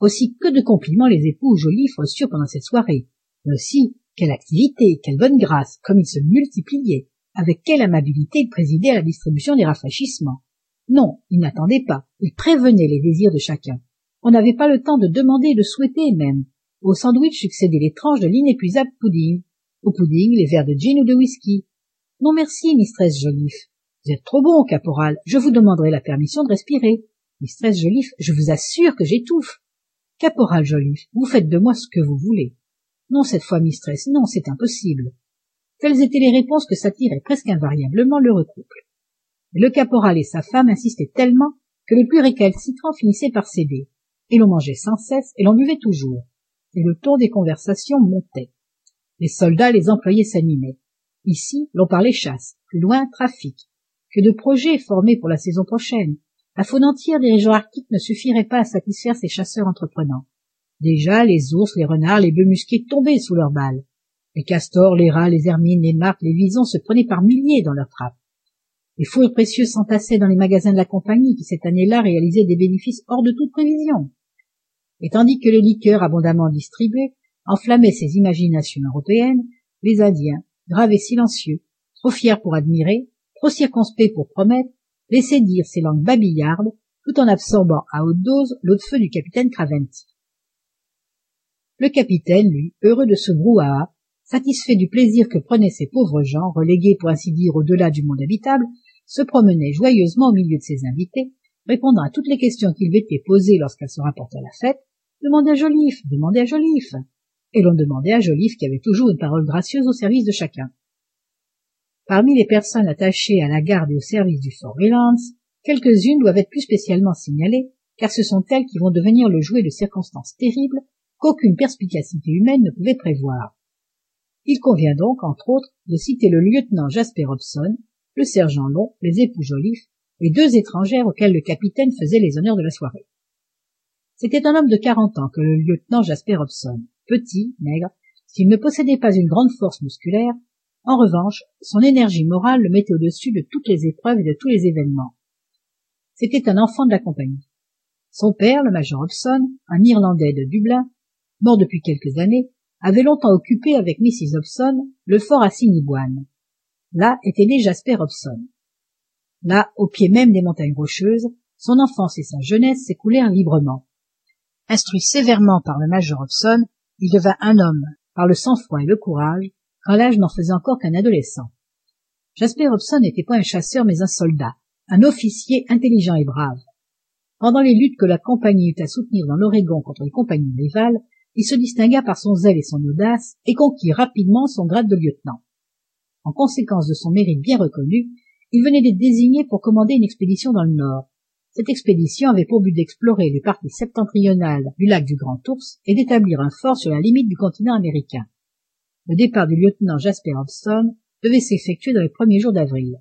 aussi que de compliments les époux joliffe reçurent pendant cette soirée mais aussi quelle activité quelle bonne grâce comme ils se multipliaient avec quelle amabilité ils présidaient à la distribution des rafraîchissements. Non ils n'attendaient pas ils prévenaient les désirs de chacun. On n'avait pas le temps de demander et de souhaiter même. Au sandwich succédaient les tranches de l'inépuisable pudding. Au pudding les verres de gin ou de whisky. Non merci mistress joliffe. Vous êtes trop bon caporal. Je vous demanderai la permission de respirer. Mistress joliffe je vous assure que j'étouffe caporal joliffe vous faites de moi ce que vous voulez. Non cette fois mistress non c'est impossible. Telles étaient les réponses que s'attirait presque invariablement l'heureux couple mais le caporal et sa femme insistaient tellement que le plus récalcitrant finissait par céder. Et l'on mangeait sans cesse et l'on buvait toujours. Et le ton des conversations montait. Les soldats les employés s'animaient. Ici l'on parlait chasse plus loin trafic que de projets formés pour la saison prochaine la faune entière des régions arctiques ne suffirait pas à satisfaire ces chasseurs entreprenants. Déjà les ours les renards les bœufs musqués tombaient sous leurs balles. Les castors les rats les hermines les martres les visons se prenaient par milliers dans leurs trappes. Les fourrures précieuses s'entassaient dans les magasins de la compagnie qui cette année-là réalisaient des bénéfices hors de toute prévision. Et tandis que les liqueurs abondamment distribuées enflammaient ces imaginations européennes les indiens graves et silencieux trop fiers pour admirer trop circonspects pour promettre laissaient dire ces langues babillardes tout en absorbant à haute dose l'eau de feu du capitaine craventy. Le capitaine lui heureux de ce brouhaha satisfait du plaisir que prenaient ces pauvres gens relégués pour ainsi dire au-delà du monde habitable se promenait joyeusement au milieu de ses invités répondant à toutes les questions qui lui étaient posées lorsqu'elle se rapportait à la fête demandez à joliffe demandez à joliffe et l'on demandait à joliffe qui avait toujours une parole gracieuse au service de chacun parmi les personnes attachées à la garde et au service du fort reliance quelques-unes doivent être plus spécialement signalées car ce sont elles qui vont devenir le jouet de circonstances terribles qu'aucune perspicacité humaine ne pouvait prévoir. Il convient donc entre autres de citer le lieutenant jasper hobson le sergent long les époux joliffe et deux étrangères auxquelles le capitaine faisait les honneurs de la soirée. C'était un homme de quarante ans que le lieutenant jasper hobson petit maigre s'il ne possédait pas une grande force musculaire en revanche son énergie morale le mettait au-dessus de toutes les épreuves et de tous les événements. C'était un enfant de la compagnie. Son père le major hobson un irlandais de dublin mort depuis quelques années avait longtemps occupé avec mrs hobson le fort assiniboine là était né jasper hobson. Là au pied même des montagnes rocheuses son enfance et sa jeunesse s'écoulèrent librement. Instruit sévèrement par le major hobson il devint un homme par le sang-froid et le courage quand l'âge n'en faisait encore qu'un adolescent. Jasper hobson n'était point un chasseur mais un soldat un officier intelligent et brave. Pendant les luttes que la compagnie eut à soutenir dans l'oregon contre les compagnies rivales il se distingua par son zèle et son audace et conquit rapidement son grade de lieutenant. En conséquence de son mérite bien reconnu il venait d'être désigné pour commander une expédition dans le nord. Cette expédition avait pour but d'explorer les parties septentrionales du lac du grand ours et d'établir un fort sur la limite du continent américain le départ du lieutenant jasper hobson devait s'effectuer dans les premiers jours d'avril.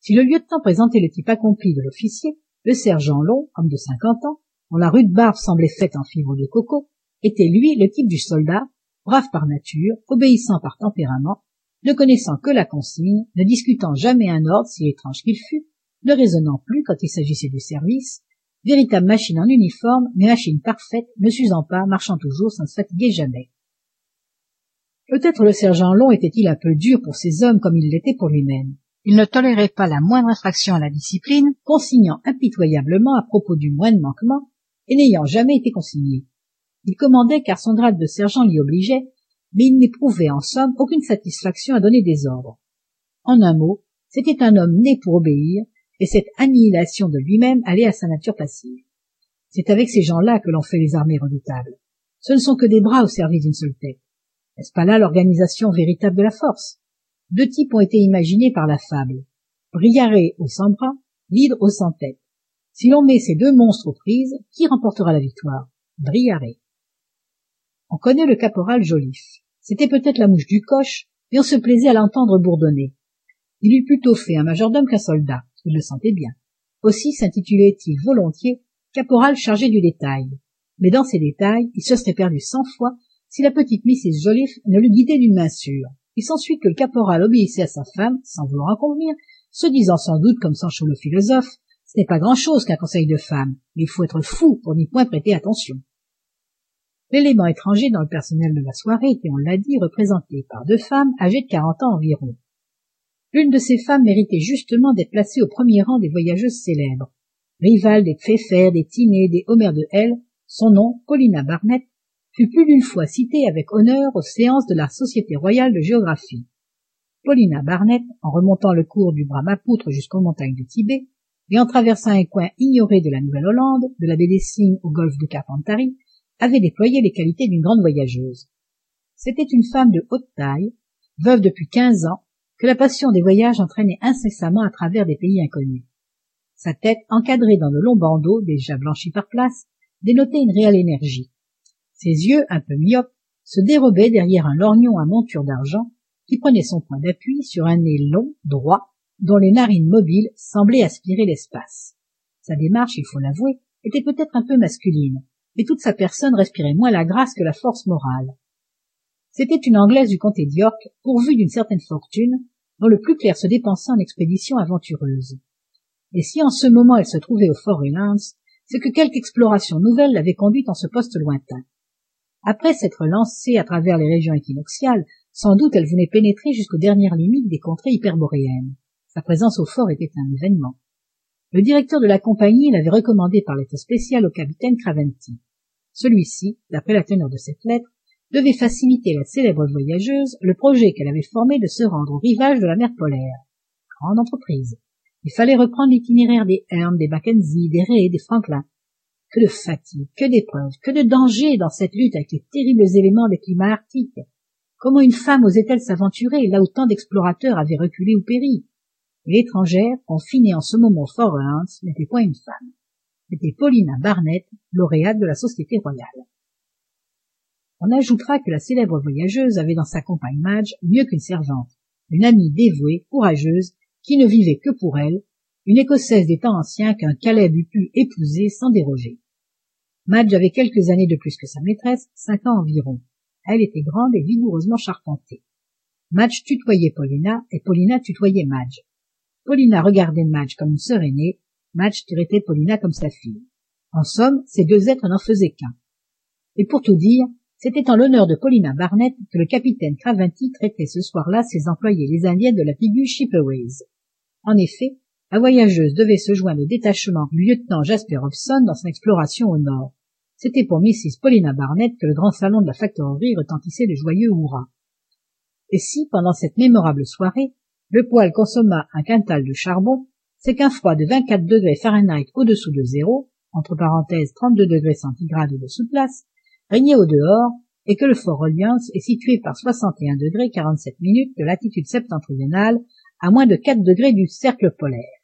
Si le lieutenant présentait le type accompli de l'officier le sergent long homme de cinquante ans dont la rude barbe semblait faite en fibres de coco était lui le type du soldat brave par nature obéissant par tempérament ne connaissant que la consigne ne discutant jamais un ordre si étrange qu'il fût ne raisonnant plus quand il s'agissait du service véritable machine en uniforme mais machine parfaite ne s'usant pas marchant toujours sans se fatiguer jamais peut-être le sergent long était-il un peu dur pour ses hommes comme il l'était pour lui-même. Il ne tolérait pas la moindre infraction à la discipline consignant impitoyablement à propos du moindre manquement et n'ayant jamais été consigné. Il commandait car son grade de sergent l'y obligeait mais il n'éprouvait en somme aucune satisfaction à donner des ordres. En un mot c'était un homme né pour obéir et cette annihilation de lui-même allait à sa nature passive. C'est avec ces gens-là que l'on fait les armées redoutables. Ce ne sont que des bras au service d'une seule tête n'est-ce pas là l'organisation véritable de la force? Deux types ont été imaginés par la fable. Briaré aux cent bras l'hydre aux cent têtes si l'on met ces deux monstres aux prises qui remportera la victoire? Briaré. On connaît le caporal joliffe. C'était peut-être la mouche du coche mais on se plaisait à l'entendre bourdonner. Il eût plutôt fait un majordome qu'un soldat. Il le sentait bien. Aussi s'intitulait il volontiers caporal chargé du détail mais dans ces détails il se serait perdu cent fois si la petite mrs joliffe ne l'eût guidé d'une main sûre il s'ensuit que le caporal obéissait à sa femme sans vouloir en convenir se disant sans doute comme sancho le philosophe Ce n'est pas grand-chose qu'un conseil de femmes, mais il faut être fou pour n'y point prêter attention. L'élément étranger dans le personnel de la soirée était, on l'a dit, représenté par deux femmes âgées de quarante ans environ. L'une de ces femmes méritait justement d'être placée au premier rang des voyageuses célèbres. Rivale des Pfeffer, des Tinet, des Homer de Hell, son nom, Paulina Barnett, fut plus d'une fois cité avec honneur aux séances de la Société royale de géographie. Paulina Barnett, en remontant le cours du Brahmapoutre jusqu'aux montagnes du Tibet, et en traversant un coin ignoré de la Nouvelle-Hollande, de la baie des Cygnes au golfe de Carpentarie, avait déployé les qualités d'une grande voyageuse. C'était une femme de haute taille, veuve depuis quinze ans, que la passion des voyages entraînait incessamment à travers des pays inconnus. Sa tête, encadrée dans de longs bandeaux déjà blanchis par place, dénotait une réelle énergie. Ses yeux, un peu myopes, se dérobaient derrière un lorgnon à monture d'argent qui prenait son point d'appui sur un nez long, droit, dont les narines mobiles semblaient aspirer l'espace. Sa démarche, il faut l'avouer, était peut-être un peu masculine, mais toute sa personne respirait moins la grâce que la force morale. C'était une Anglaise du comté d'York, pourvue d'une certaine fortune, dont le plus clair se dépensait en expéditions aventureuses. Et si en ce moment elle se trouvait au Fort Reliance, c'est que quelque exploration nouvelle l'avait conduite en ce poste lointain. Après s'être lancée à travers les régions équinoxiales, sans doute elle venait pénétrer jusqu'aux dernières limites des contrées hyperboréennes. Sa présence au fort était un événement. Le directeur de la compagnie l'avait recommandé par lettre spéciale au capitaine Craventy. Celui-ci, d'après la teneur de cette lettre, devait faciliter la célèbre voyageuse le projet qu'elle avait formé de se rendre au rivage de la mer polaire. Grande entreprise. Il fallait reprendre l'itinéraire des Hearn, des Mackenzie, des Ray, des Franklin. Que de fatigue, que d'épreuves, que de dangers dans cette lutte avec les terribles éléments des climats arctiques. Comment une femme osait-elle s'aventurer là où tant d'explorateurs avaient reculé ou péri? L'étrangère, confinée en ce moment au Fort Reliance, n'était point une femme. C'était Paulina Barnett, lauréate de la Société royale. On ajoutera que la célèbre voyageuse avait dans sa compagne Madge mieux qu'une servante, une amie dévouée, courageuse, qui ne vivait que pour elle, une écossaise des temps anciens qu'un Caleb eût pu épouser sans déroger. Madge avait quelques années de plus que sa maîtresse, cinq ans environ. Elle était grande et vigoureusement charpentée. Madge tutoyait Paulina et Paulina tutoyait Madge. Paulina regardait Madge comme une sœur aînée, Madge traitait Paulina comme sa fille. En somme, ces deux êtres n'en faisaient qu'un. Et pour tout dire, c'était en l'honneur de Paulina Barnett que le capitaine Craventy traitait ce soir-là ses employés les Indiennes de la Pigu Shipperways. En effet, la voyageuse devait se joindre au détachement du lieutenant Jasper Hobson dans son exploration au nord. C'était pour Mrs. Paulina Barnett que le grand salon de la factorerie retentissait de joyeux hurrahs. Et si, pendant cette mémorable soirée, le poêle consomma un quintal de charbon, c'est qu'un froid de 24 degrés Fahrenheit au-dessous de zéro, entre parenthèses 32 degrés centigrades de place, régnait au dehors et que le fort Reliance est situé par 61 degrés 47 minutes de latitude septentrionale à moins de 4 degrés du cercle polaire.